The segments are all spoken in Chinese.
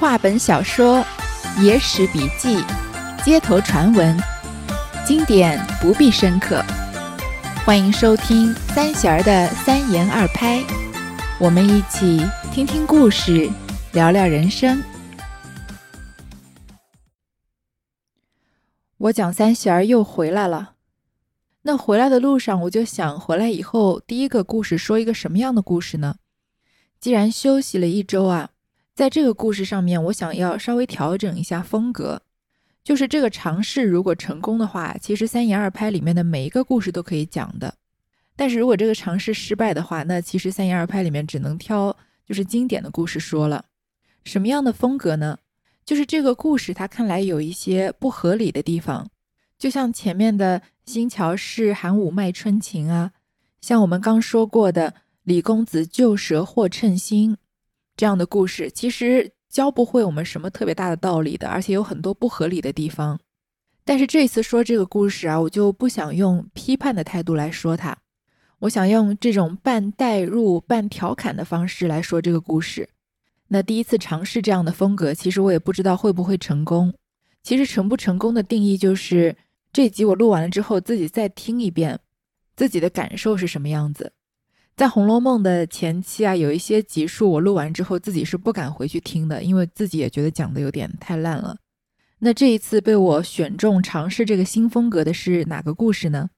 话本小说、野史笔记、街头传闻，经典不必深刻。欢迎收听三弦儿的三言二拍，我们一起听听故事，聊聊人生。我讲三弦儿又回来了。那回来的路上，我就想回来以后第一个故事说一个什么样的故事呢？既然休息了一周啊。在这个故事上面，我想要稍微调整一下风格，就是这个尝试如果成功的话，其实三言二拍里面的每一个故事都可以讲的。但是如果这个尝试失败的话，那其实三言二拍里面只能挑就是经典的故事说了。什么样的风格呢？就是这个故事它看来有一些不合理的地方，就像前面的新桥氏寒武卖春情啊，像我们刚说过的李公子救蛇获称心。这样的故事其实教不会我们什么特别大的道理的，而且有很多不合理的地方。但是这次说这个故事啊，我就不想用批判的态度来说它，我想用这种半代入、半调侃的方式来说这个故事。那第一次尝试这样的风格，其实我也不知道会不会成功。其实成不成功的定义就是这集我录完了之后，自己再听一遍，自己的感受是什么样子。在《红楼梦》的前期啊，有一些集数我录完之后，自己是不敢回去听的，因为自己也觉得讲的有点太烂了。那这一次被我选中尝试这个新风格的是哪个故事呢？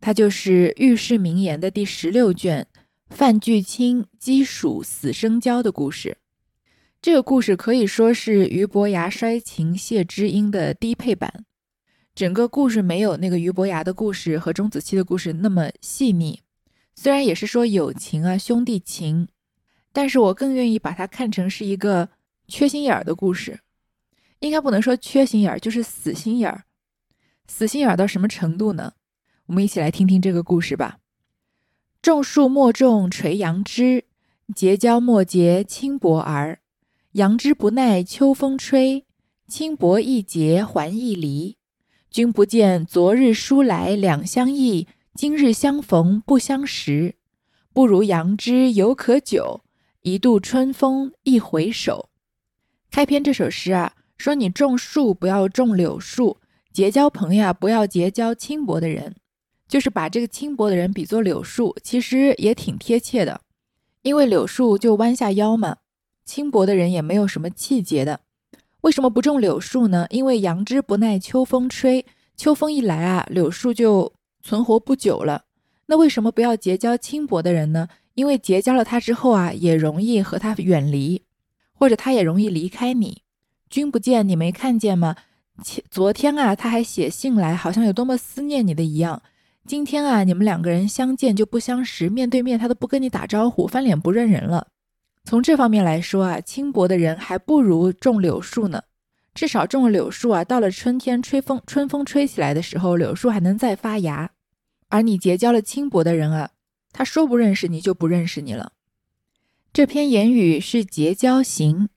它就是《御世名言》的第十六卷范巨卿鸡黍死生交的故事。这个故事可以说是俞伯牙摔琴谢知音的低配版。整个故事没有那个俞伯牙的故事和钟子期的故事那么细腻。虽然也是说友情啊，兄弟情，但是我更愿意把它看成是一个缺心眼儿的故事。应该不能说缺心眼儿，就是死心眼儿。死心眼儿到什么程度呢？我们一起来听听这个故事吧。种树莫种垂杨枝，结交莫结轻薄儿。杨枝不耐秋风吹，轻薄一结还一离。君不见昨日书来两相忆。今日相逢不相识，不如杨枝犹可久。一度春风一回首。开篇这首诗啊，说你种树不要种柳树，结交朋友不要结交轻薄的人，就是把这个轻薄的人比作柳树，其实也挺贴切的。因为柳树就弯下腰嘛，轻薄的人也没有什么气节的。为什么不种柳树呢？因为杨枝不耐秋风吹，秋风一来啊，柳树就。存活不久了，那为什么不要结交轻薄的人呢？因为结交了他之后啊，也容易和他远离，或者他也容易离开你。君不见，你没看见吗？前昨天啊，他还写信来，好像有多么思念你的一样。今天啊，你们两个人相见就不相识，面对面他都不跟你打招呼，翻脸不认人了。从这方面来说啊，轻薄的人还不如种柳树呢。至少种了柳树啊，到了春天吹风，春风吹起来的时候，柳树还能再发芽。而你结交了轻薄的人啊，他说不认识你就不认识你了。这篇言语是结交行，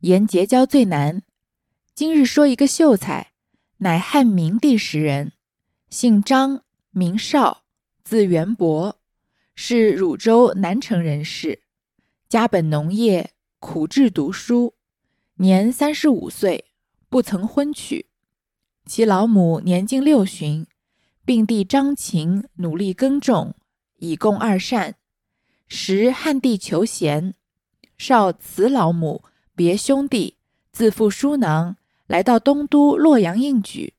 言结交最难。今日说一个秀才，乃汉明帝时人，姓张，名绍，字元伯，是汝州南城人士，家本农业，苦志读书，年三十五岁。不曾婚娶，其老母年近六旬，并弟张勤努力耕种，以供二善。时汉帝求贤，少辞老母，别兄弟，自负书囊，来到东都洛阳应举。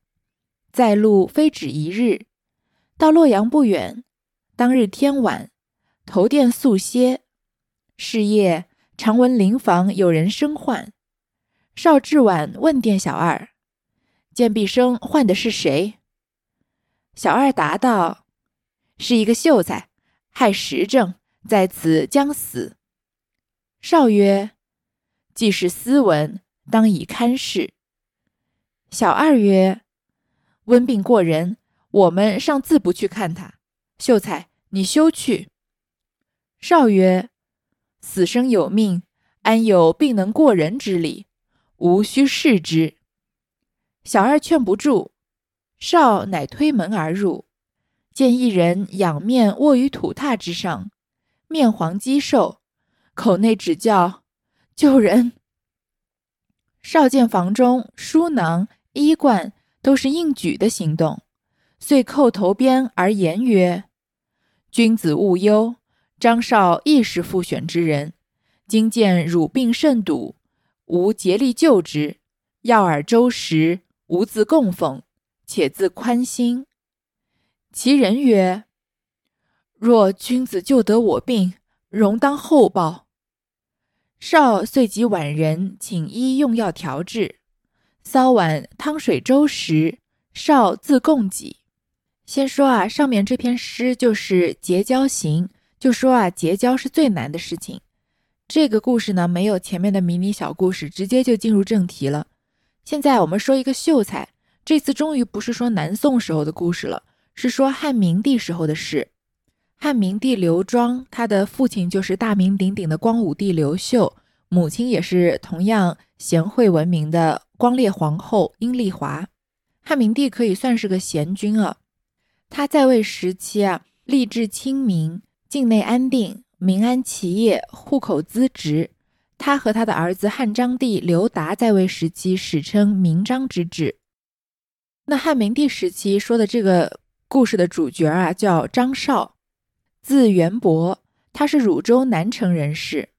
在路非止一日，到洛阳不远。当日天晚，投殿宿歇。是夜，常闻灵房有人生唤。邵志晚问店小二，见毕生唤的是谁？小二答道：“是一个秀才，害时政，在此将死。”少曰：“既是斯文，当以看事。”小二曰：“温病过人，我们尚自不去看他。秀才，你休去。”少曰：“死生有命，安有病能过人之理？”无需视之。小二劝不住，少乃推门而入，见一人仰面卧于土榻之上，面黄肌瘦，口内只叫救人。少见房中书囊衣冠都是应举的行动，遂叩头边而言曰：“君子勿忧，张少亦是复选之人。今见汝病甚笃，吾竭力救之，药饵周食，吾自供奉，且自宽心。”其人曰：“若君子救得我病，容当厚报。”少遂即晚人请医用药调治，稍晚汤水粥食，少自供给。先说啊，上面这篇诗就是结交行，就说啊，结交是最难的事情。这个故事呢，没有前面的迷你小故事，直接就进入正题了。现在我们说一个秀才，这次终于不是说南宋时候的故事了，是说汉明帝时候的事。汉明帝刘庄，他的父亲就是大名鼎鼎的光武帝刘秀，母亲也是同样贤惠闻名的光烈皇后阴丽华。汉明帝可以算是个贤君啊，他在位时期啊，吏治清明，境内安定，民安其业，户口资直。他和他的儿子汉章帝刘达在位时期，史称明章之治。那汉明帝时期说的这个故事的主角啊，叫张绍。字元伯，他是汝州南城人士。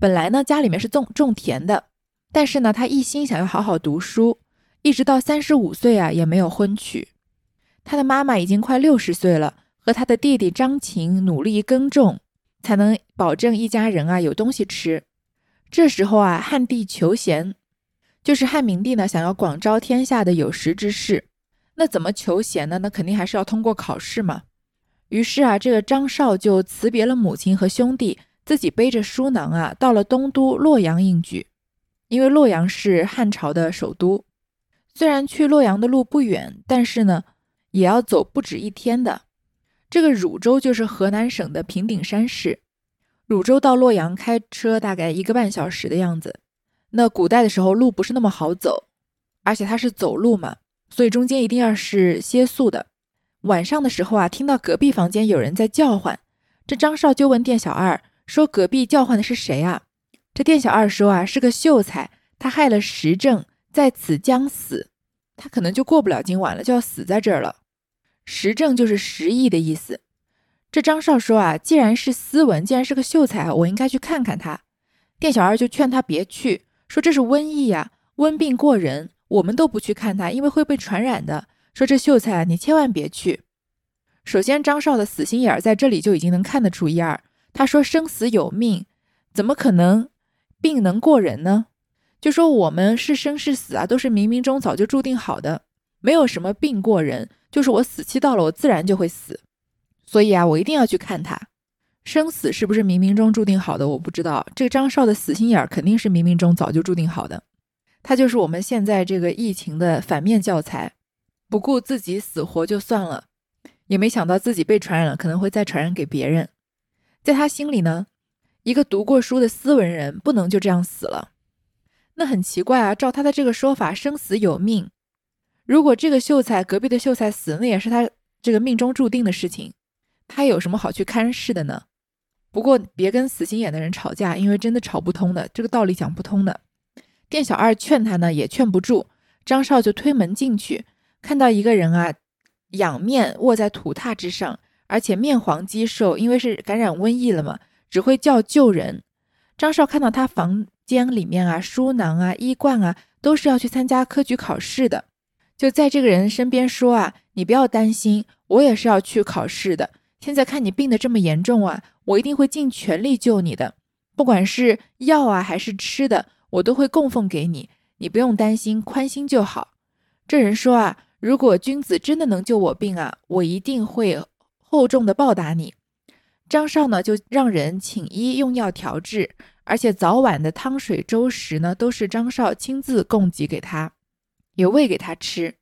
本来呢，家里面是种种田的，但是呢，他一心想要好好读书，一直到三十五岁啊，也没有婚娶。他的妈妈已经快六十岁了，和他的弟弟张琴努力耕种，才能保证一家人啊有东西吃。这时候啊，汉帝求贤，就是汉明帝呢想要广招天下的有识之士。那怎么求贤呢？那肯定还是要通过考试嘛。于是啊，这个张绍就辞别了母亲和兄弟，自己背着书囊啊，到了东都洛阳应举。因为洛阳是汉朝的首都，虽然去洛阳的路不远，但是呢，也要走不止一天的。这个汝州就是河南省的平顶山市，汝州到洛阳开车大概一个半小时的样子。那古代的时候路不是那么好走，而且它是走路嘛，所以中间一定要是歇宿的。晚上的时候啊，听到隔壁房间有人在叫唤，这张少就问店小二说：“隔壁叫唤的是谁啊？”这店小二说：“啊，是个秀才，他害了时政，在此将死，他可能就过不了今晚了，就要死在这儿了。实证就是实意的意思。”这张少说：“啊，既然是斯文，既然是个秀才，我应该去看看他。”店小二就劝他别去，说：“这是瘟疫呀，瘟病过人，我们都不去看他，因为会被传染的。”说这秀才啊，你千万别去。首先，张少的死心眼儿在这里就已经能看得出一二。他说：“生死有命，怎么可能病能过人呢？”就说我们是生是死啊，都是冥冥中早就注定好的，没有什么病过人，就是我死期到了，我自然就会死。所以啊，我一定要去看他。生死是不是冥冥中注定好的？我不知道。这个张少的死心眼儿肯定是冥冥中早就注定好的。他就是我们现在这个疫情的反面教材。不顾自己死活就算了，也没想到自己被传染了，可能会再传染给别人。在他心里呢，一个读过书的斯文人不能就这样死了。那很奇怪啊，照他的这个说法，生死有命。如果这个秀才隔壁的秀才死，那也是他这个命中注定的事情，他有什么好去看事的呢？不过别跟死心眼的人吵架，因为真的吵不通的，这个道理讲不通的。店小二劝他呢，也劝不住。张少就推门进去。看到一个人啊，仰面卧在土榻之上，而且面黄肌瘦，因为是感染瘟疫了嘛，只会叫救人。张少看到他房间里面啊，书囊啊、衣冠啊，都是要去参加科举考试的，就在这个人身边说啊：“你不要担心，我也是要去考试的。现在看你病得这么严重啊，我一定会尽全力救你的，不管是药啊还是吃的，我都会供奉给你，你不用担心，宽心就好。”这人说啊。如果君子真的能救我病啊，我一定会厚重的报答你。张少呢，就让人请医用药调治，而且早晚的汤水粥食呢，都是张少亲自供给给他，也喂给他吃。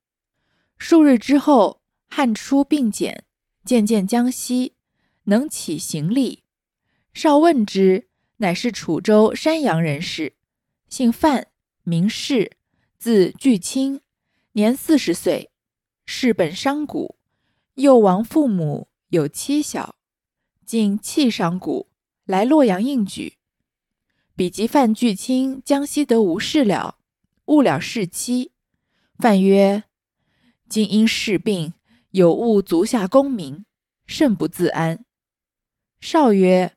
数日之后，汗出病减，渐渐将息，能起行立。少问之，乃是楚州山阳人士，姓范，名士，字巨清。年四十岁，世本商贾，幼亡父母，有妻小，竟弃商贾，来洛阳应举。比及范巨卿江西得无事了，误了事期。范曰：“今因事病，有误足下功名，甚不自安。”少曰：“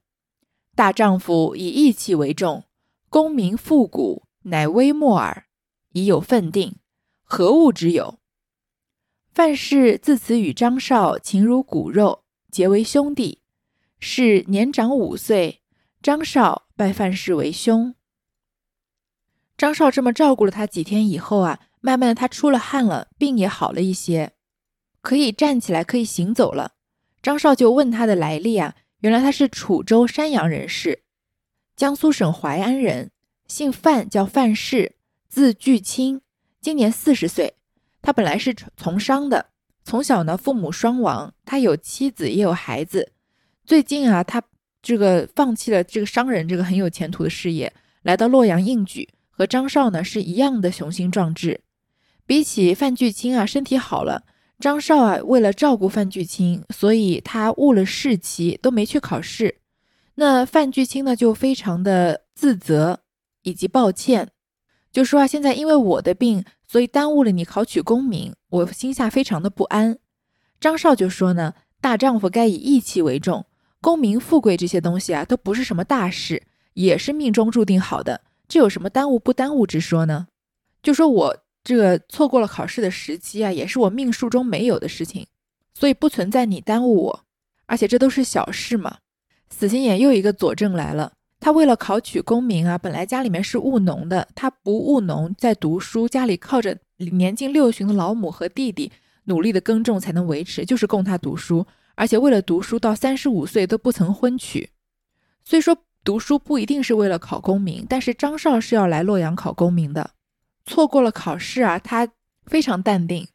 大丈夫以义气为重，功名复古，乃微末耳。已有分定，何物之有？”范氏自此与张绍情如骨肉，结为兄弟。是年长五岁，张绍拜范氏为兄。张绍这么照顾了他几天以后啊，慢慢的他出了汗了，病也好了一些，可以站起来，可以行走了。张绍就问他的来历啊，原来他是楚州山阳人士，江苏省淮安人，姓范，叫范氏，字巨卿，今年四十岁。他本来是从商的，从小呢父母双亡，他有妻子也有孩子。最近啊，他这个放弃了这个商人这个很有前途的事业，来到洛阳应举。和张绍呢是一样的雄心壮志，比起范巨卿啊，身体好了。张绍啊，为了照顾范巨卿，所以他误了试期，都没去考试。那范巨卿呢，就非常的自责以及抱歉，就说啊，现在因为我的病，所以耽误了你考取功名，我心下非常的不安。张绍就说呢，大丈夫该以义气为重，功名富贵这些东西啊，都不是什么大事，也是命中注定好的。这有什么耽误不耽误之说呢？就说我这个错过了考试的时机啊，也是我命数中没有的事情，所以不存在你耽误我，而且这都是小事嘛。死心眼又一个佐证来了，他为了考取功名啊，本来家里面是务农的，他不务农在读书，家里靠着年近六旬的老母和弟弟努力的耕种才能维持，就是供他读书，而且为了读书到三十五岁都不曾婚娶，虽说。读书不一定是为了考功名，但是张绍是要来洛阳考功名的，错过了考试啊，他非常淡定，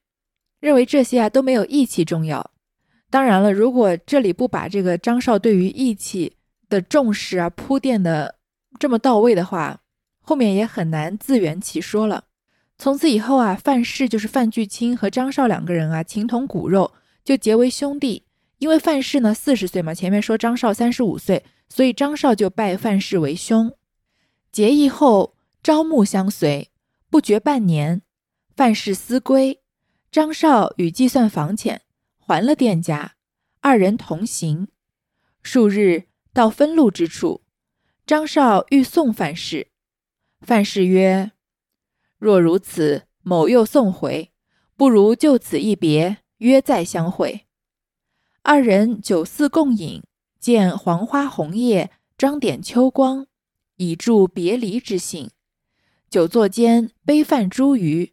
认为这些啊都没有义气重要。当然了，如果这里不把这个张绍对于义气的重视啊铺垫的这么到位的话，后面也很难自圆其说了。从此以后啊，范氏就是范巨卿和张绍两个人啊情同骨肉，就结为兄弟。因为范氏呢四十岁嘛，前面说张绍三十五岁。所以张绍就拜范氏为兄，结义后朝暮相随，不觉半年，范氏思归，张绍与计算房钱，还了店家，二人同行。数日到分路之处，张绍欲送范氏，范氏曰：“若如此，某又送回，不如就此一别，约再相会。”二人酒肆共饮。见黄花红叶，装点秋光，以助别离之兴。酒座间，杯饭茱萸，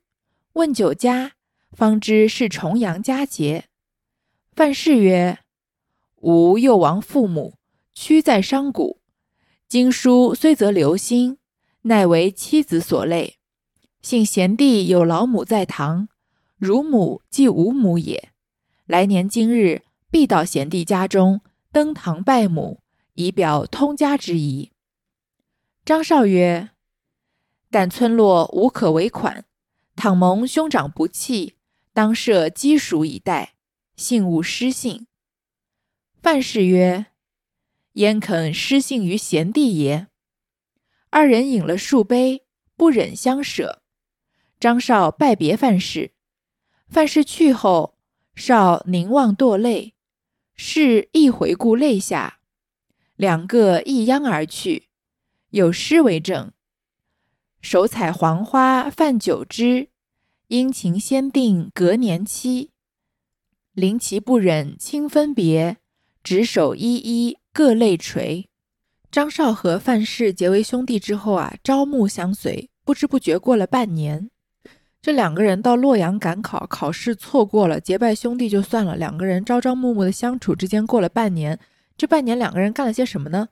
问酒家，方知是重阳佳节。范氏曰：“吾幼亡父母，屈在商贾。经书虽则留心，奈为妻子所累。幸贤弟有老母在堂，汝母即吾母也。来年今日，必到贤弟家中。”登堂拜母，以表通家之谊。张绍曰：“但村落无可为款，倘蒙兄长不弃，当设鸡黍以待，幸勿失信。”范氏曰：“焉肯失信于贤弟也？”二人饮了数杯，不忍相舍。张绍拜别范氏，范氏去后，绍凝望堕泪。氏亦回顾泪下，两个一央而去。有诗为证：“手采黄花泛酒枝，殷勤先定隔年期。临其不忍轻分别，执手依依各泪垂。”张绍和范氏结为兄弟之后啊，朝暮相随，不知不觉过了半年。这两个人到洛阳赶考，考试错过了，结拜兄弟就算了。两个人朝朝暮暮的相处之间过了半年，这半年两个人干了些什么呢？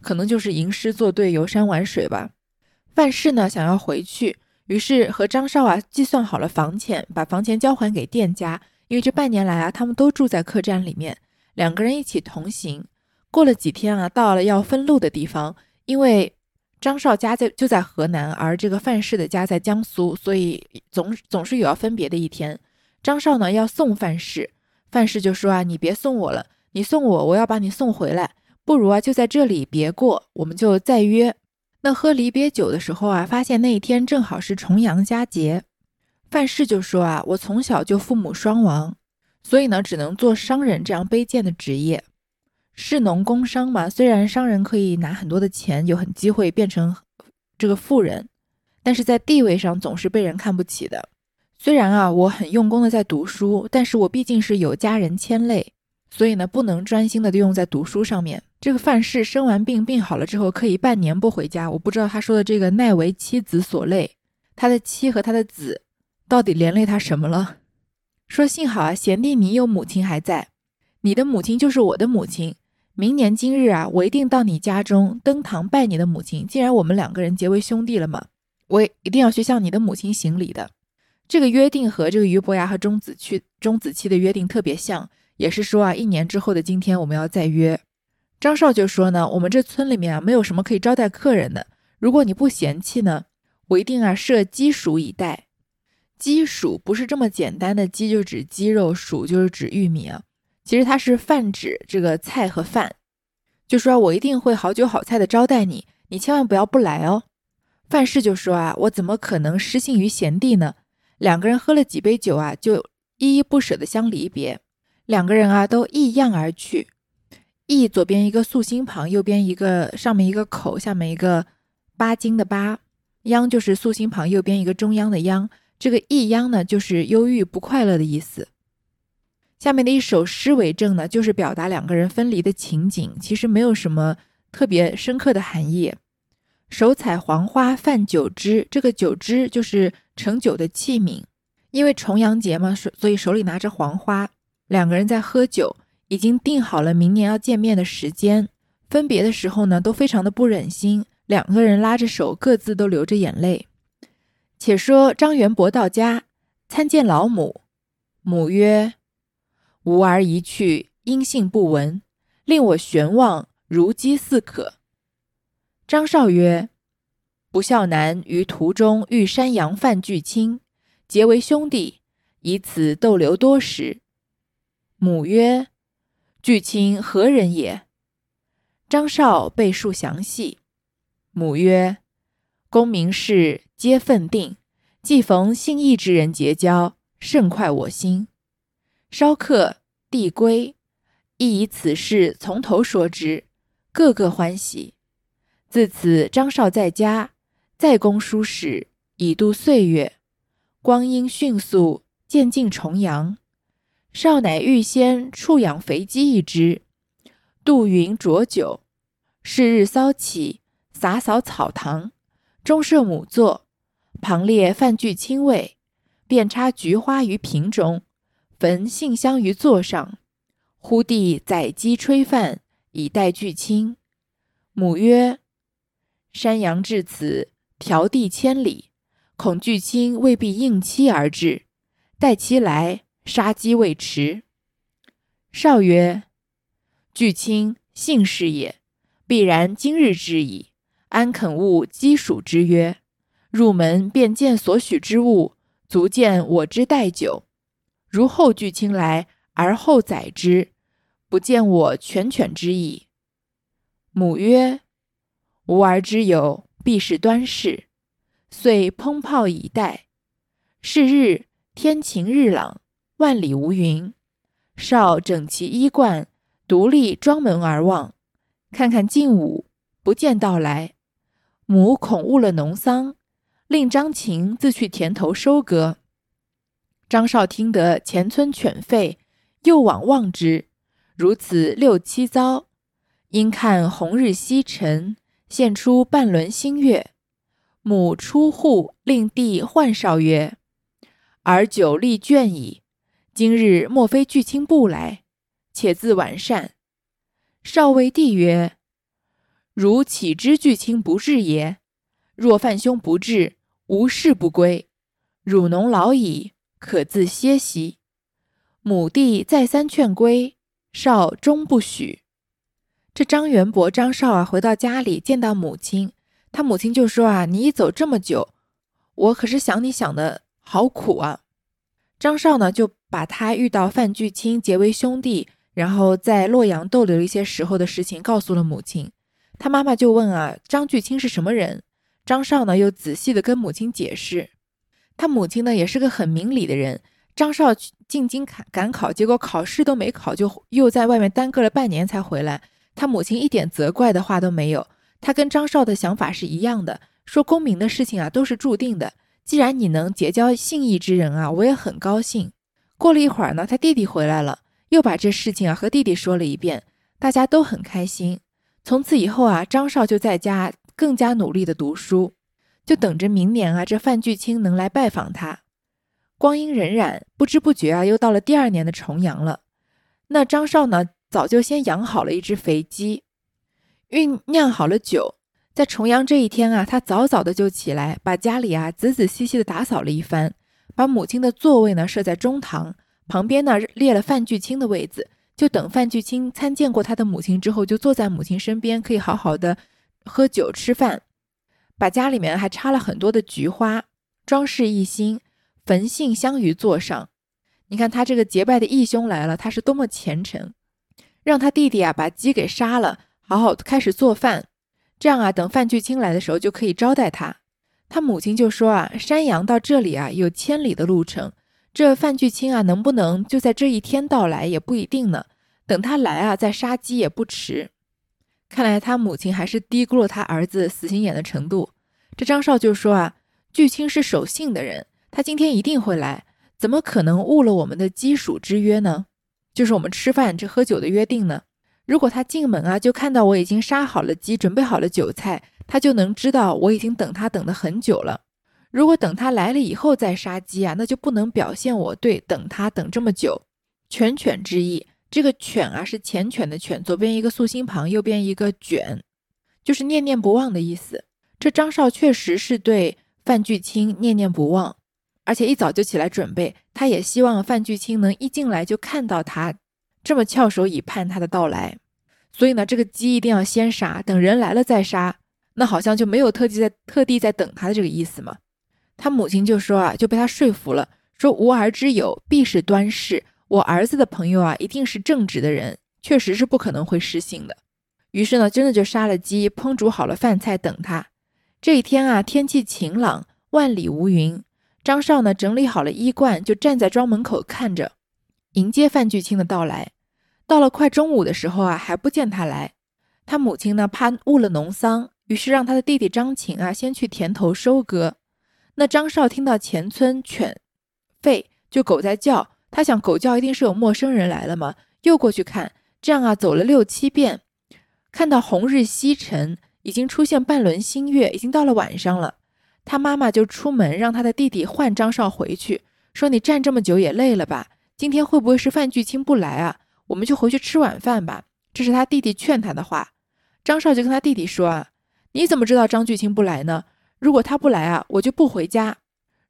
可能就是吟诗作对、游山玩水吧。范氏呢想要回去，于是和张绍啊计算好了房钱，把房钱交还给店家。因为这半年来啊，他们都住在客栈里面，两个人一起同行。过了几天啊，到了要分路的地方，因为。张绍家在就在河南，而这个范氏的家在江苏，所以总总是有要分别的一天。张绍呢要送范氏，范氏就说啊，你别送我了，你送我，我要把你送回来，不如啊就在这里别过，我们就再约。那喝离别酒的时候啊，发现那一天正好是重阳佳节。范氏就说啊，我从小就父母双亡，所以呢，只能做商人这样卑贱的职业。士农工商嘛，虽然商人可以拿很多的钱，有很机会变成这个富人，但是在地位上总是被人看不起的。虽然啊，我很用功的在读书，但是我毕竟是有家人牵累，所以呢，不能专心的用在读书上面。这个范氏生完病，病好了之后，可以半年不回家。我不知道他说的这个奈为妻子所累，他的妻和他的子到底连累他什么了？说幸好啊，贤弟你有母亲还在，你的母亲就是我的母亲。明年今日啊，我一定到你家中登堂拜你的母亲。既然我们两个人结为兄弟了嘛，我也一定要去向你的母亲行礼的。这个约定和这个俞伯牙和钟子期钟子期的约定特别像，也是说啊，一年之后的今天我们要再约。张绍就说呢，我们这村里面啊，没有什么可以招待客人的。如果你不嫌弃呢，我一定啊设鸡黍以待。鸡黍不是这么简单的，鸡就指鸡肉，黍就是指玉米啊。其实它是泛指这个菜和饭，就说我一定会好酒好菜的招待你，你千万不要不来哦。范氏就说啊，我怎么可能失信于贤弟呢？两个人喝了几杯酒啊，就依依不舍的相离别。两个人啊，都异样而去。异左边一个素心旁，右边一个上面一个口，下面一个巴金的巴，央就是素心旁，右边一个中央的央。这个异央呢，就是忧郁不快乐的意思。下面的一首诗为证呢，就是表达两个人分离的情景，其实没有什么特别深刻的含义。手采黄花泛酒汁，这个酒汁就是盛酒的器皿。因为重阳节嘛，所所以手里拿着黄花，两个人在喝酒，已经定好了明年要见面的时间。分别的时候呢，都非常的不忍心，两个人拉着手，各自都流着眼泪。且说张元伯到家参见老母，母曰。吾儿一去，音信不闻，令我悬望如饥似渴。张绍曰：“不孝男于途中遇山羊范巨卿，结为兄弟，以此逗留多时。”母曰：“巨卿何人也？”张绍备述详细。母曰：“功名事皆分定，既逢信义之人结交，甚快我心。”稍客递归，亦以此事从头说之，个个欢喜。自此，张绍在家，再公书史，以度岁月。光阴迅速，渐近重阳。少乃预先畜养肥鸡一只，杜云浊酒。是日骚起，洒扫草堂，中设母座，旁列饭具清味，便插菊花于瓶中。焚信香于座上，忽地宰鸡炊饭，以待巨卿。母曰：“山羊至此，迢递千里，恐巨亲未必应期而至。待其来，杀鸡未迟。”少曰：“巨卿信是也，必然今日之矣。安肯误鸡黍之约？入门便见所许之物，足见我之待久。”如后巨卿来，而后宰之，不见我犬犬之意。母曰：“吾儿之有，必是端氏。”遂烹炮以待。是日天晴日朗，万里无云。少整其衣冠，独立庄门而望，看看近午，不见到来。母恐误了农桑，令张琴自去田头收割。张少听得前村犬吠，又往望之，如此六七遭。因看红日西沉，现出半轮新月。母出户，令弟唤少曰：“儿久立倦矣，今日莫非巨卿不来？且自晚膳。”少尉弟曰：“汝岂知巨卿不至也？若范兄不至，无事不归。汝农老矣。”可自歇息。母弟再三劝归，少终不许。这张元伯、张绍啊，回到家里见到母亲，他母亲就说啊：“你一走这么久，我可是想你想的好苦啊。”张绍呢，就把他遇到范巨卿结为兄弟，然后在洛阳逗留一些时候的事情告诉了母亲。他妈妈就问啊，张巨清是什么人？张少呢又仔细的跟母亲解释，他母亲呢也是个很明理的人。张少进京赶赶考，结果考试都没考，就又在外面耽搁了半年才回来。他母亲一点责怪的话都没有，他跟张少的想法是一样的，说功名的事情啊都是注定的。既然你能结交信义之人啊，我也很高兴。过了一会儿呢，他弟弟回来了，又把这事情啊和弟弟说了一遍，大家都很开心。从此以后啊，张少就在家更加努力的读书，就等着明年啊这范巨清能来拜访他。光阴荏苒，不知不觉啊，又到了第二年的重阳了。那张少呢，早就先养好了一只肥鸡，酝酿好了酒。在重阳这一天啊，他早早的就起来，把家里啊仔仔细细的打扫了一番，把母亲的座位呢设在中堂旁边呢列了范巨清的位子，就等范巨清参见过他的母亲之后，就坐在母亲身边，可以好好的喝酒吃饭。把家里面还插了很多的菊花，装饰一新。焚信香于座上，你看他这个结拜的义兄来了，他是多么虔诚，让他弟弟啊把鸡给杀了，好好开始做饭，这样啊等范巨清来的时候就可以招待他。他母亲就说啊，山羊到这里啊有千里的路程，这范巨清啊能不能就在这一天到来也不一定呢，等他来啊再杀鸡也不迟。看来他母亲还是低估了他儿子死心眼的程度。这张少就说啊，巨清是守信的人。他今天一定会来，怎么可能误了我们的基属之约呢？就是我们吃饭这喝酒的约定呢？如果他进门啊，就看到我已经杀好了鸡，准备好了酒菜，他就能知道我已经等他等了很久了。如果等他来了以后再杀鸡啊，那就不能表现我对等他等这么久。犬犬之意，这个犬啊是缱绻的犬，左边一个素心旁，右边一个卷，就是念念不忘的意思。这张少确实是对范巨清念念不忘。而且一早就起来准备，他也希望范巨清能一进来就看到他这么翘首以盼他的到来。所以呢，这个鸡一定要先杀，等人来了再杀，那好像就没有特地在特地在等他的这个意思嘛。他母亲就说啊，就被他说服了，说无儿之友必是端氏，我儿子的朋友啊，一定是正直的人，确实是不可能会失信的。于是呢，真的就杀了鸡，烹煮好了饭菜等他。这一天啊，天气晴朗，万里无云。张少呢，整理好了衣冠，就站在庄门口看着，迎接范巨清的到来。到了快中午的时候啊，还不见他来。他母亲呢，怕误了农桑，于是让他的弟弟张琴啊，先去田头收割。那张少听到前村犬吠，就狗在叫，他想狗叫一定是有陌生人来了嘛，又过去看。这样啊，走了六七遍，看到红日西沉，已经出现半轮新月，已经到了晚上了。他妈妈就出门让他的弟弟唤张少回去，说：“你站这么久也累了吧？今天会不会是范巨清不来啊？我们就回去吃晚饭吧。”这是他弟弟劝他的话。张少就跟他弟弟说：“啊，你怎么知道张巨清不来呢？如果他不来啊，我就不回家。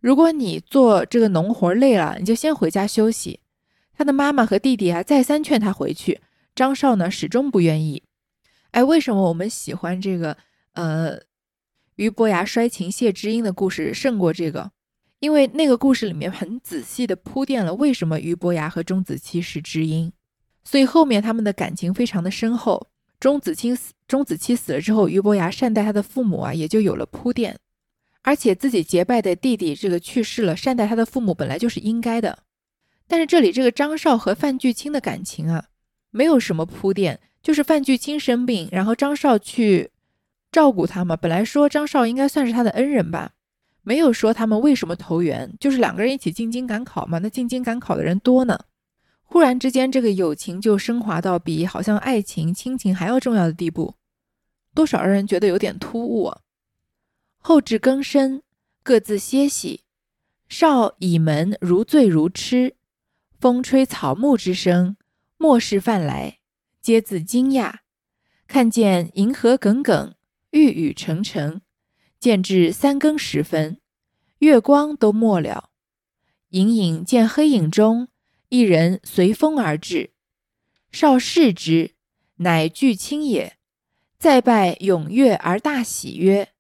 如果你做这个农活累了，你就先回家休息。”他的妈妈和弟弟啊再三劝他回去，张少呢始终不愿意。哎，为什么我们喜欢这个？呃。俞伯牙摔琴谢知音的故事胜过这个，因为那个故事里面很仔细的铺垫了为什么俞伯牙和钟子期是知音，所以后面他们的感情非常的深厚。钟子期死，钟子期死了之后，俞伯牙善待他的父母啊，也就有了铺垫。而且自己结拜的弟弟这个去世了，善待他的父母本来就是应该的。但是这里这个张少和范巨清的感情啊，没有什么铺垫，就是范巨清生病，然后张少去。照顾他嘛，本来说张少应该算是他的恩人吧，没有说他们为什么投缘，就是两个人一起进京赶考嘛。那进京赶考的人多呢，忽然之间这个友情就升华到比好像爱情、亲情还要重要的地步，多少让人觉得有点突兀。后至更深，各自歇息。少倚门如醉如痴，风吹草木之声，末世饭来，皆自惊讶，看见银河耿耿。玉宇沉沉，渐至三更时分，月光都没了。隐隐见黑影中一人随风而至，少视之，乃巨清也。再拜踊跃而大喜曰：“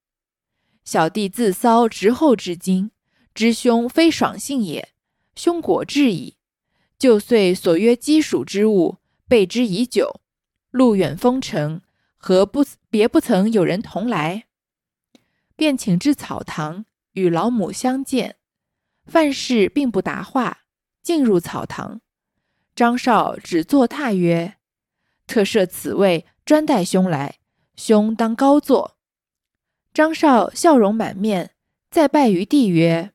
小弟自骚直后至今，知兄非爽性也。兄果至矣。就遂所约积属之物，备之已久。路远风尘。”何不别不曾有人同来？便请至草堂与老母相见。范氏并不答话，进入草堂。张少只坐榻曰：“特设此位，专待兄来，兄当高坐。”张少笑容满面，再拜于地曰：“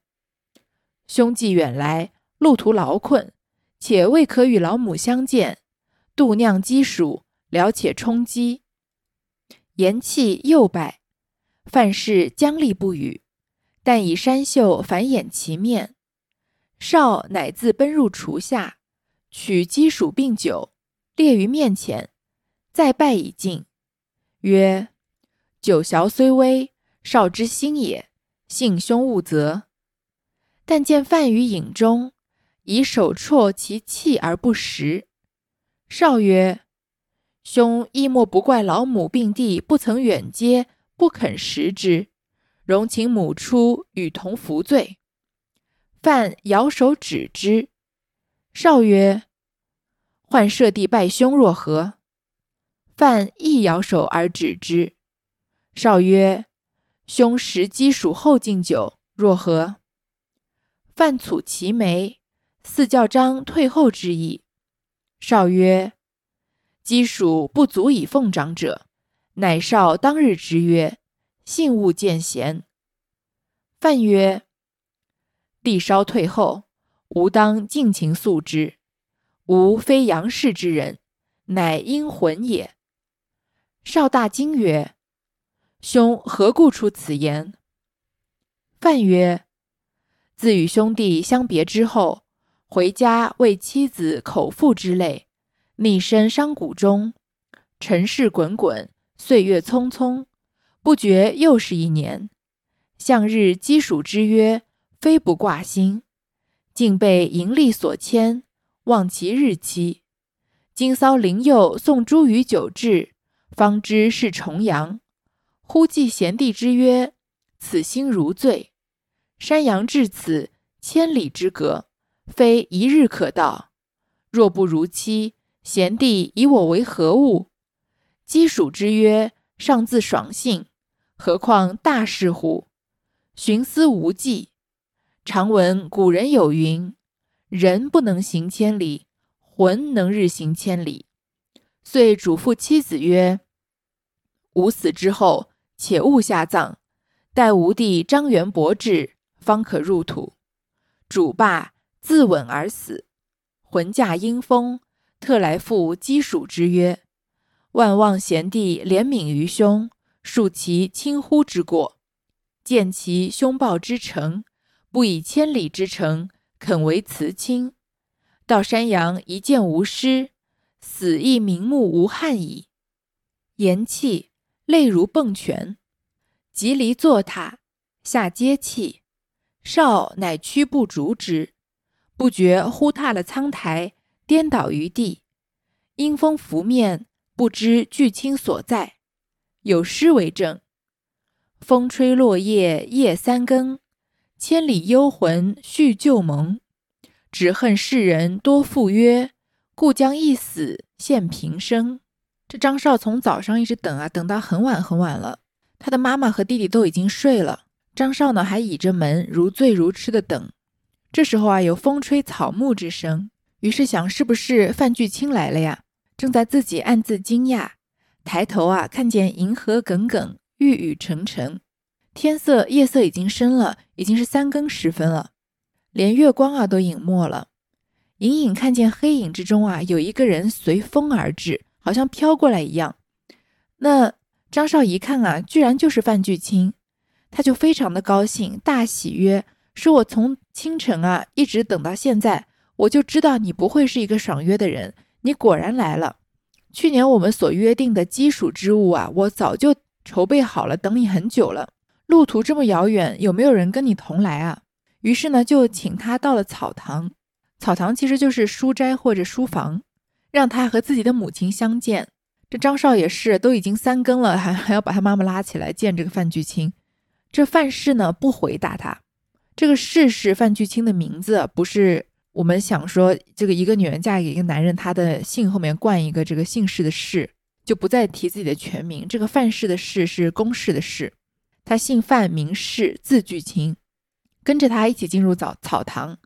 兄既远来，路途劳困，且未可与老母相见，度酿鸡黍，聊且充饥。”言讫，又拜。范氏僵立不语。但以山秀反掩其面，少乃自奔入厨下，取鸡黍并酒，列于面前，再拜以敬，曰：“酒肴虽微，少之心也，幸兄勿责。”但见范于饮中，以手啜其气而不食。少曰：“兄亦莫不怪老母病地，不曾远接，不肯食之。”容请母出与同服罪。范摇手止之。少曰：“唤舍弟拜兄若何？”范亦摇手而止之。少曰：“兄食鸡黍后敬酒，若何？”范蹙其眉，似教张退后之意。少曰：“鸡黍不足以奉长者，乃少当日之约。”信勿见贤。范曰：“弟稍退后，吾当尽情诉之。吾非杨氏之人，乃阴魂也。”少大惊曰：“兄何故出此言？”范曰：“自与兄弟相别之后，回家为妻子口腹之累，逆身山谷中，尘世滚滚，岁月匆匆。”不觉又是一年，向日积暑之约，非不挂心，竟被盈利所牵，忘其日期。今骚灵佑送诸于酒至，方知是重阳。忽记贤弟之约，此心如醉。山阳至此，千里之隔，非一日可到。若不如期，贤弟以我为何物？积黍之约，尚自爽性。何况大事乎？寻思无计。常闻古人有云：“人不能行千里，魂能日行千里。”遂嘱咐妻子曰：“吾死之后，且勿下葬，待吾弟张元伯至，方可入土。”主罢，自刎而死。魂驾阴风，特来赴鸡黍之约。万望贤弟怜悯于兄。恕其轻忽之过，见其凶暴之诚，不以千里之程肯为辞亲。到山阳一见无师，死亦瞑目无憾矣。言讫，泪如迸泉，即离坐榻，下阶泣。少乃屈步逐之，不觉忽踏了苍苔，颠倒于地。阴风拂面，不知巨亲所在。有诗为证：“风吹落叶夜三更，千里幽魂续旧盟。只恨世人多负约，故将一死献平生。”这张少从早上一直等啊，等到很晚很晚了。他的妈妈和弟弟都已经睡了，张少呢还倚着门如醉如痴的等。这时候啊，有风吹草木之声，于是想是不是范巨卿来了呀？正在自己暗自惊讶。抬头啊，看见银河耿耿，玉宇沉沉，天色夜色已经深了，已经是三更时分了，连月光啊都隐没了。隐隐看见黑影之中啊，有一个人随风而至，好像飘过来一样。那张少一看啊，居然就是范巨卿，他就非常的高兴，大喜曰：“说我从清晨啊一直等到现在，我就知道你不会是一个爽约的人，你果然来了。”去年我们所约定的基础之物啊，我早就筹备好了，等你很久了。路途这么遥远，有没有人跟你同来啊？于是呢，就请他到了草堂。草堂其实就是书斋或者书房，让他和自己的母亲相见。这张少也是，都已经三更了，还还要把他妈妈拉起来见这个范巨卿。这范氏呢，不回答他。这个氏是范巨卿的名字，不是。我们想说，这个一个女人嫁给一个男人，她的姓后面冠一个这个姓氏的氏，就不再提自己的全名。这个范氏的氏是公氏的氏，他姓范，名氏，字巨卿，跟着他一起进入草草堂。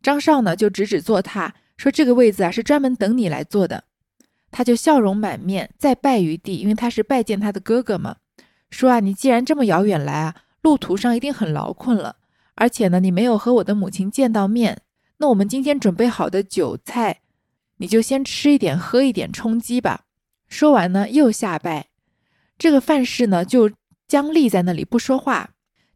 张少呢就指指坐榻，说这个位子啊是专门等你来坐的。他就笑容满面，再拜于地，因为他是拜见他的哥哥嘛。说啊，你既然这么遥远来啊，路途上一定很劳困了，而且呢，你没有和我的母亲见到面，那我们今天准备好的酒菜。你就先吃一点，喝一点，充饥吧。说完呢，又下拜。这个范氏呢，就僵立在那里不说话，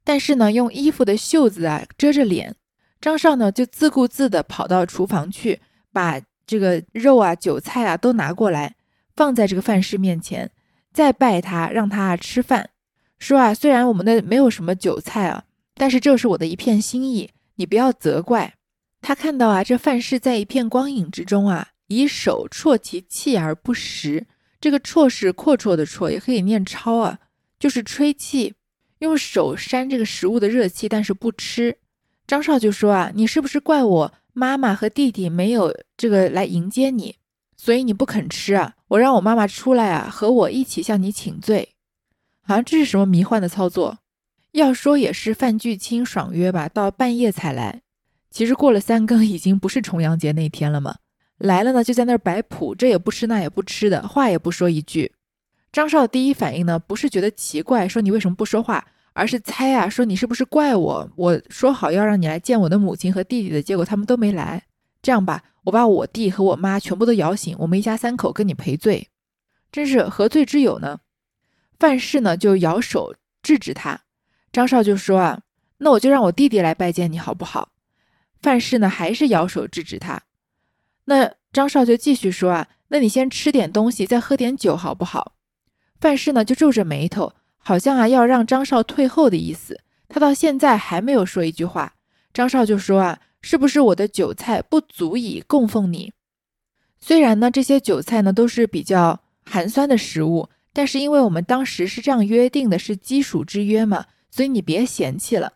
但是呢，用衣服的袖子啊遮着脸。张少呢，就自顾自地跑到厨房去，把这个肉啊、韭菜啊都拿过来，放在这个范氏面前，再拜他，让他吃饭。说啊，虽然我们的没有什么韭菜啊，但是这是我的一片心意，你不要责怪。他看到啊，这范氏在一片光影之中啊。以手啜其气而不食，这个啜是阔绰的啜，也可以念超啊，就是吹气，用手扇这个食物的热气，但是不吃。张少就说啊，你是不是怪我妈妈和弟弟没有这个来迎接你，所以你不肯吃啊？我让我妈妈出来啊，和我一起向你请罪。好像这是什么迷幻的操作？要说也是范巨清爽约吧，到半夜才来。其实过了三更，已经不是重阳节那天了嘛。来了呢，就在那儿摆谱，这也不吃那也不吃的，话也不说一句。张少第一反应呢，不是觉得奇怪，说你为什么不说话，而是猜啊，说你是不是怪我？我说好要让你来见我的母亲和弟弟的，结果他们都没来。这样吧，我把我弟和我妈全部都摇醒，我们一家三口跟你赔罪。真是何罪之有呢？范氏呢就摇手制止他，张少就说啊，那我就让我弟弟来拜见你好不好？范氏呢还是摇手制止他。那张少就继续说啊，那你先吃点东西，再喝点酒，好不好？范氏呢就皱着眉头，好像啊要让张少退后的意思。他到现在还没有说一句话。张少就说啊，是不是我的酒菜不足以供奉你？虽然呢这些酒菜呢都是比较寒酸的食物，但是因为我们当时是这样约定的，是基属之约嘛，所以你别嫌弃了。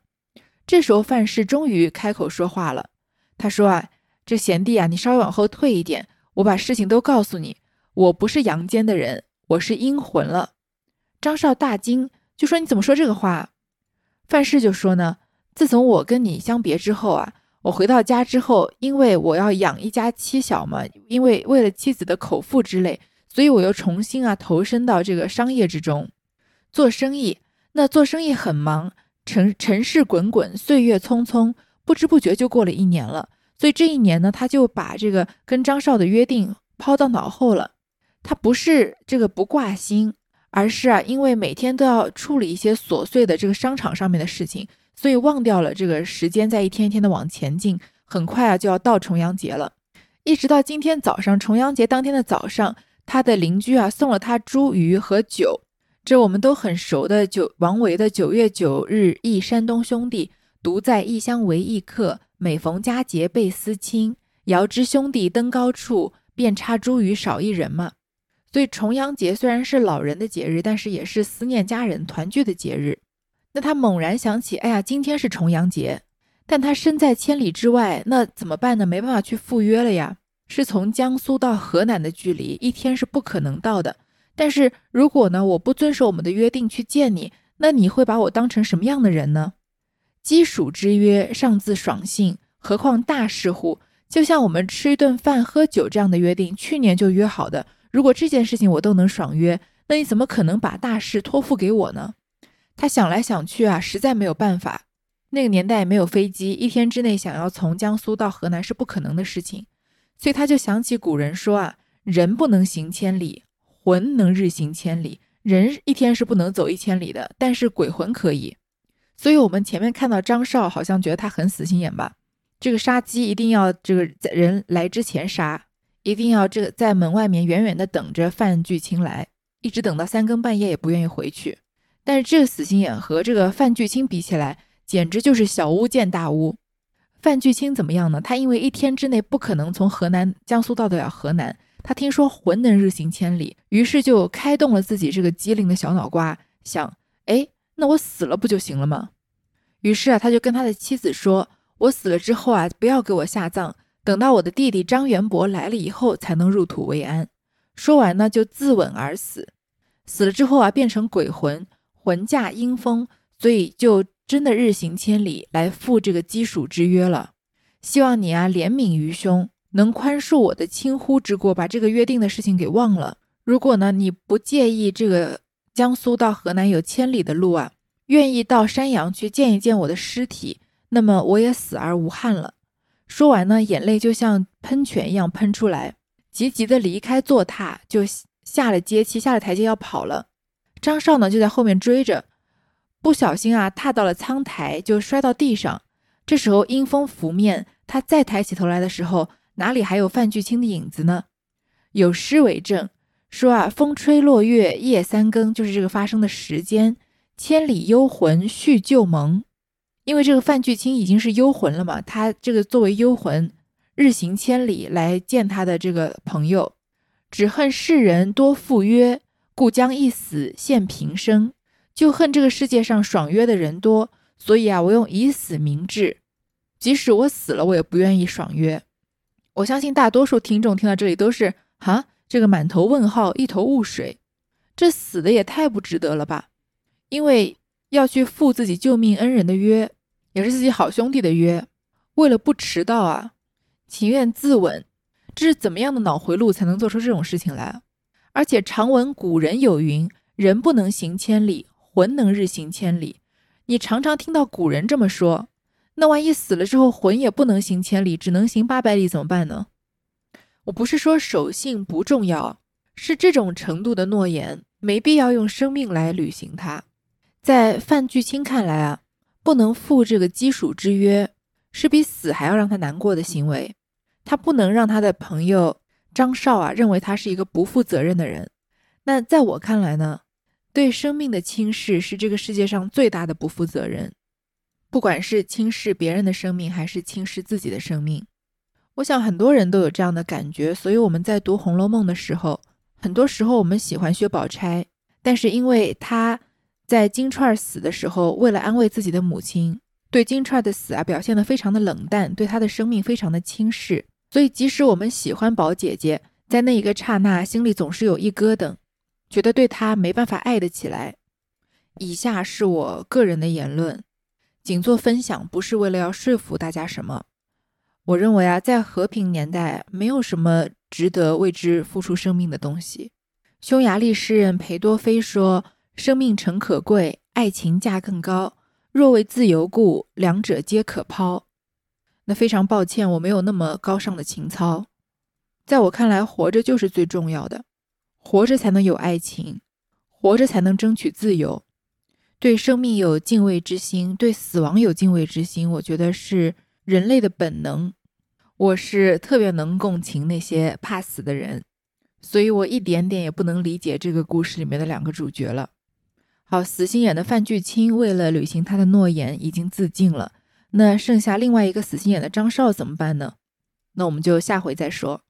这时候范氏终于开口说话了，他说啊。这贤弟啊，你稍微往后退一点，我把事情都告诉你。我不是阳间的人，我是阴魂了。张少大惊，就说：“你怎么说这个话？”范氏就说：“呢，自从我跟你相别之后啊，我回到家之后，因为我要养一家妻小嘛，因为为了妻子的口腹之类，所以我又重新啊投身到这个商业之中，做生意。那做生意很忙，尘尘世滚滚，岁月匆匆，不知不觉就过了一年了。”所以这一年呢，他就把这个跟张少的约定抛到脑后了。他不是这个不挂心，而是啊，因为每天都要处理一些琐碎的这个商场上面的事情，所以忘掉了这个时间在一天一天的往前进。很快啊，就要到重阳节了。一直到今天早上，重阳节当天的早上，他的邻居啊送了他茱萸和酒。这我们都很熟的九王维的“九月九日忆山东兄弟，独在异乡为异客。”每逢佳节倍思亲，遥知兄弟登高处，遍插茱萸少一人嘛。所以重阳节虽然是老人的节日，但是也是思念家人团聚的节日。那他猛然想起，哎呀，今天是重阳节，但他身在千里之外，那怎么办呢？没办法去赴约了呀。是从江苏到河南的距离，一天是不可能到的。但是如果呢，我不遵守我们的约定去见你，那你会把我当成什么样的人呢？基属之约尚自爽性，何况大事乎？就像我们吃一顿饭、喝酒这样的约定，去年就约好的。如果这件事情我都能爽约，那你怎么可能把大事托付给我呢？他想来想去啊，实在没有办法。那个年代没有飞机，一天之内想要从江苏到河南是不可能的事情。所以他就想起古人说啊：“人不能行千里，魂能日行千里。人一天是不能走一千里的，但是鬼魂可以。”所以，我们前面看到张少，好像觉得他很死心眼吧？这个杀鸡一定要这个在人来之前杀，一定要这个在门外面远远的等着范巨卿来，一直等到三更半夜也不愿意回去。但是这个死心眼和这个范巨卿比起来，简直就是小巫见大巫。范巨卿怎么样呢？他因为一天之内不可能从河南、江苏到得了河南，他听说魂能日行千里，于是就开动了自己这个机灵的小脑瓜，想，哎。那我死了不就行了吗？于是啊，他就跟他的妻子说：“我死了之后啊，不要给我下葬，等到我的弟弟张元博来了以后，才能入土为安。”说完呢，就自刎而死。死了之后啊，变成鬼魂，魂驾阴风，所以就真的日行千里来赴这个基属之约了。希望你啊，怜悯于兄，能宽恕我的轻忽之过，把这个约定的事情给忘了。如果呢，你不介意这个江苏到河南有千里的路啊，愿意到山阳去见一见我的尸体，那么我也死而无憾了。说完呢，眼泪就像喷泉一样喷出来，急急的离开坐榻，就下了阶梯，下了台阶要跑了。张少呢就在后面追着，不小心啊踏到了苍台，就摔到地上。这时候阴风拂面，他再抬起头来的时候，哪里还有范巨清的影子呢？有诗为证。说啊，风吹落月夜三更，就是这个发生的时间。千里幽魂续旧盟，因为这个范巨清已经是幽魂了嘛，他这个作为幽魂，日行千里来见他的这个朋友，只恨世人多赴约，故将一死献平生。就恨这个世界上爽约的人多，所以啊，我用以死明志，即使我死了，我也不愿意爽约。我相信大多数听众听到这里都是哈。这个满头问号，一头雾水，这死的也太不值得了吧？因为要去赴自己救命恩人的约，也是自己好兄弟的约，为了不迟到啊，情愿自刎，这是怎么样的脑回路才能做出这种事情来？而且常闻古人有云：“人不能行千里，魂能日行千里。”你常常听到古人这么说，那万一死了之后魂也不能行千里，只能行八百里怎么办呢？我不是说守信不重要，是这种程度的诺言没必要用生命来履行它。在范巨清看来啊，不能负这个基础之约，是比死还要让他难过的行为。他不能让他的朋友张少啊认为他是一个不负责任的人。那在我看来呢，对生命的轻视是这个世界上最大的不负责任，不管是轻视别人的生命，还是轻视自己的生命。我想很多人都有这样的感觉，所以我们在读《红楼梦》的时候，很多时候我们喜欢薛宝钗，但是因为他在金钏死的时候，为了安慰自己的母亲，对金钏的死啊表现得非常的冷淡，对她的生命非常的轻视，所以即使我们喜欢宝姐姐，在那一个刹那，心里总是有一疙瘩，觉得对她没办法爱得起来。以下是我个人的言论，仅做分享，不是为了要说服大家什么。我认为啊，在和平年代，没有什么值得为之付出生命的东西。匈牙利诗人裴多菲说：“生命诚可贵，爱情价更高。若为自由故，两者皆可抛。”那非常抱歉，我没有那么高尚的情操。在我看来，活着就是最重要的，活着才能有爱情，活着才能争取自由。对生命有敬畏之心，对死亡有敬畏之心，我觉得是人类的本能。我是特别能共情那些怕死的人，所以我一点点也不能理解这个故事里面的两个主角了。好，死心眼的范巨清为了履行他的诺言已经自尽了，那剩下另外一个死心眼的张少怎么办呢？那我们就下回再说。